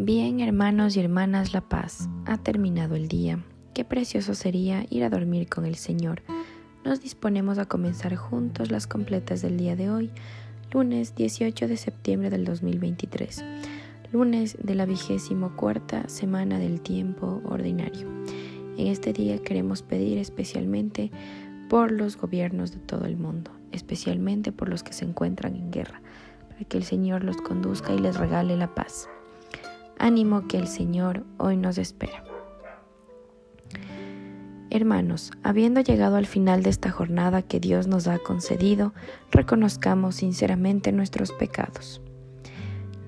Bien, hermanos y hermanas, la paz. Ha terminado el día. Qué precioso sería ir a dormir con el Señor. Nos disponemos a comenzar juntos las completas del día de hoy, lunes 18 de septiembre del 2023, lunes de la vigésimo cuarta semana del tiempo ordinario. En este día queremos pedir especialmente por los gobiernos de todo el mundo, especialmente por los que se encuentran en guerra, para que el Señor los conduzca y les regale la paz. Ánimo que el Señor hoy nos espera. Hermanos, habiendo llegado al final de esta jornada que Dios nos ha concedido, reconozcamos sinceramente nuestros pecados.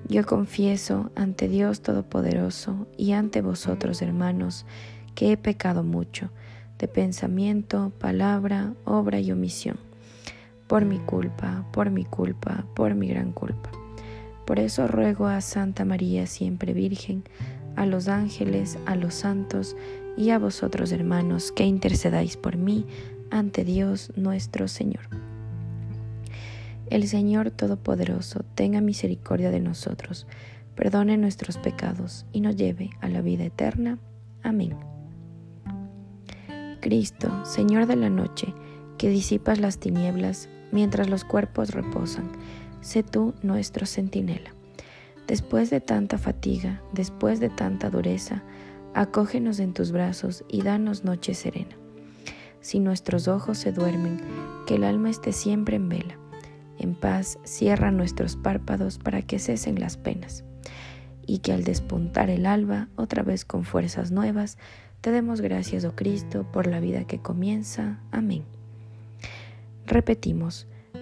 Yo confieso ante Dios Todopoderoso y ante vosotros, hermanos, que he pecado mucho, de pensamiento, palabra, obra y omisión, por mi culpa, por mi culpa, por mi gran culpa. Por eso ruego a Santa María siempre Virgen, a los ángeles, a los santos y a vosotros hermanos, que intercedáis por mí ante Dios nuestro Señor. El Señor Todopoderoso tenga misericordia de nosotros, perdone nuestros pecados y nos lleve a la vida eterna. Amén. Cristo, Señor de la noche, que disipas las tinieblas mientras los cuerpos reposan, sé tú nuestro centinela. Después de tanta fatiga, después de tanta dureza, acógenos en tus brazos y danos noche serena. Si nuestros ojos se duermen, que el alma esté siempre en vela. En paz cierra nuestros párpados para que cesen las penas. Y que al despuntar el alba, otra vez con fuerzas nuevas, te demos gracias, oh Cristo, por la vida que comienza. Amén. Repetimos,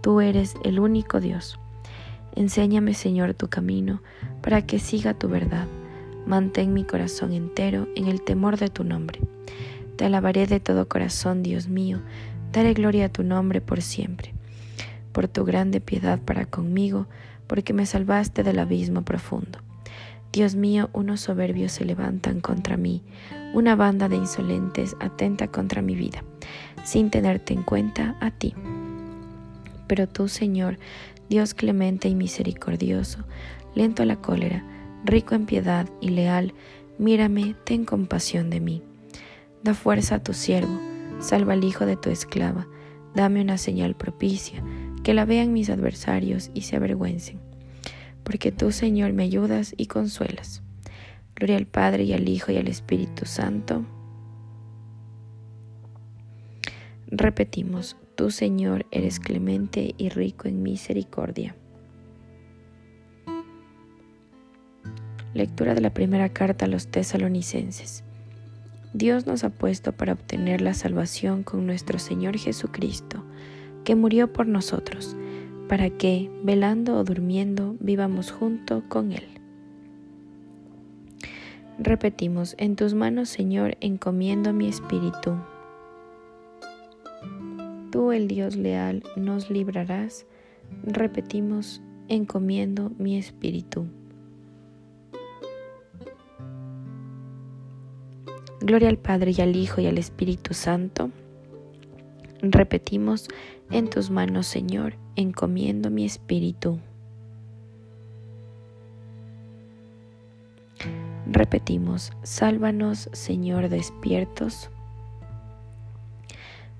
Tú eres el único Dios. Enséñame, Señor, tu camino, para que siga tu verdad. Mantén mi corazón entero en el temor de tu nombre. Te alabaré de todo corazón, Dios mío, daré gloria a tu nombre por siempre. Por tu grande piedad para conmigo, porque me salvaste del abismo profundo. Dios mío, unos soberbios se levantan contra mí, una banda de insolentes atenta contra mi vida, sin tenerte en cuenta a ti. Pero tú, Señor, Dios clemente y misericordioso, lento a la cólera, rico en piedad y leal, mírame, ten compasión de mí. Da fuerza a tu siervo, salva al hijo de tu esclava, dame una señal propicia, que la vean mis adversarios y se avergüencen. Porque tú, Señor, me ayudas y consuelas. Gloria al Padre y al Hijo y al Espíritu Santo. Repetimos, Tú, Señor, eres clemente y rico en misericordia. Lectura de la primera carta a los tesalonicenses. Dios nos ha puesto para obtener la salvación con nuestro Señor Jesucristo, que murió por nosotros, para que, velando o durmiendo, vivamos junto con Él. Repetimos, en tus manos, Señor, encomiendo mi espíritu. El Dios leal, nos librarás. Repetimos, encomiendo mi espíritu. Gloria al Padre y al Hijo y al Espíritu Santo. Repetimos, en tus manos, Señor, encomiendo mi espíritu. Repetimos, sálvanos, Señor, despiertos.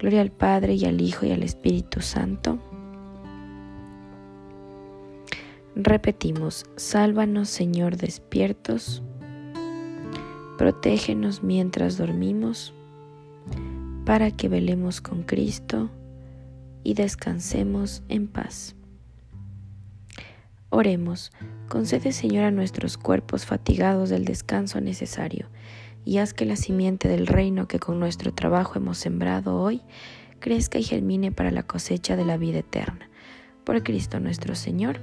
Gloria al Padre y al Hijo y al Espíritu Santo. Repetimos, sálvanos Señor despiertos, protégenos mientras dormimos, para que velemos con Cristo y descansemos en paz. Oremos, concede Señor a nuestros cuerpos fatigados del descanso necesario y haz que la simiente del reino que con nuestro trabajo hemos sembrado hoy crezca y germine para la cosecha de la vida eterna. Por Cristo nuestro Señor.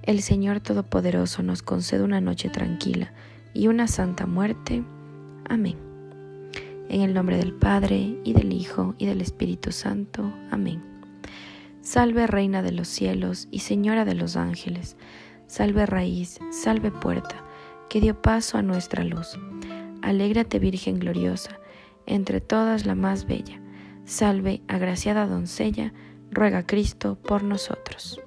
El Señor Todopoderoso nos concede una noche tranquila y una santa muerte. Amén. En el nombre del Padre, y del Hijo, y del Espíritu Santo. Amén. Salve Reina de los cielos y Señora de los ángeles. Salve raíz, salve puerta que dio paso a nuestra luz. Alégrate Virgen gloriosa, entre todas la más bella. Salve, agraciada doncella, ruega Cristo por nosotros.